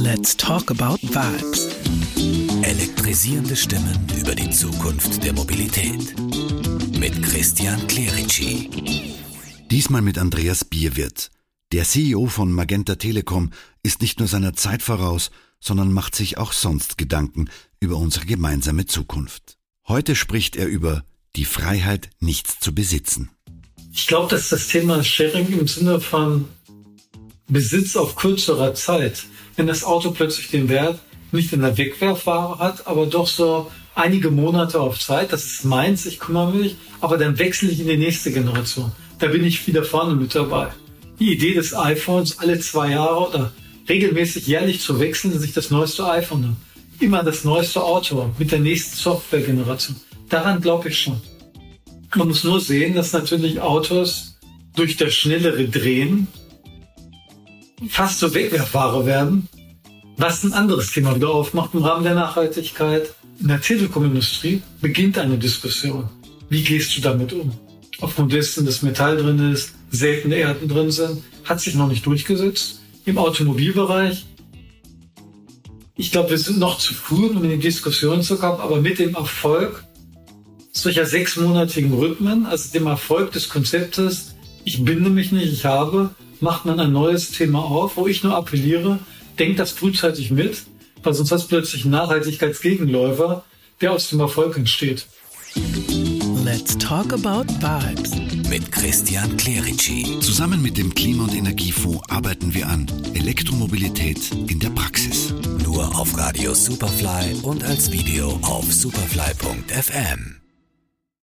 Let's talk about vibes. Elektrisierende Stimmen über die Zukunft der Mobilität. Mit Christian Clerici. Diesmal mit Andreas Bierwirt. Der CEO von Magenta Telekom ist nicht nur seiner Zeit voraus, sondern macht sich auch sonst Gedanken über unsere gemeinsame Zukunft. Heute spricht er über die Freiheit, nichts zu besitzen. Ich glaube, dass das Thema Sharing im Sinne von Besitz auf kürzerer Zeit, wenn das Auto plötzlich den Wert nicht in der Wegwerfware hat, aber doch so einige Monate auf Zeit, das ist meins, ich kümmere mich, aber dann wechsle ich in die nächste Generation. Da bin ich wieder vorne mit dabei. Die Idee des iPhones, alle zwei Jahre oder regelmäßig jährlich zu wechseln, sich das neueste iPhone nimmt. Immer das neueste Auto mit der nächsten Softwaregeneration. Daran glaube ich schon. Man muss nur sehen, dass natürlich Autos durch das schnellere Drehen fast so Wegwerfware werden, was ein anderes Thema wieder aufmacht im Rahmen der Nachhaltigkeit. In der Telekomindustrie beginnt eine Diskussion. Wie gehst du damit um? Auf Modesten das Metall drin ist, seltene Erden drin sind, hat sich noch nicht durchgesetzt. Im Automobilbereich, ich glaube, wir sind noch zu früh, um in die Diskussion zu kommen, aber mit dem Erfolg solcher sechsmonatigen Rhythmen, also dem Erfolg des Konzeptes, ich binde mich nicht, ich habe, macht man ein neues Thema auf, wo ich nur appelliere, denkt das frühzeitig mit, weil sonst hast du plötzlich einen Nachhaltigkeitsgegenläufer, der aus dem Erfolg entsteht. Let's talk about vibes. Mit Christian Clerici. Zusammen mit dem Klima- und Energiefonds arbeiten wir an Elektromobilität in der Praxis. Nur auf Radio Superfly und als Video auf superfly.fm.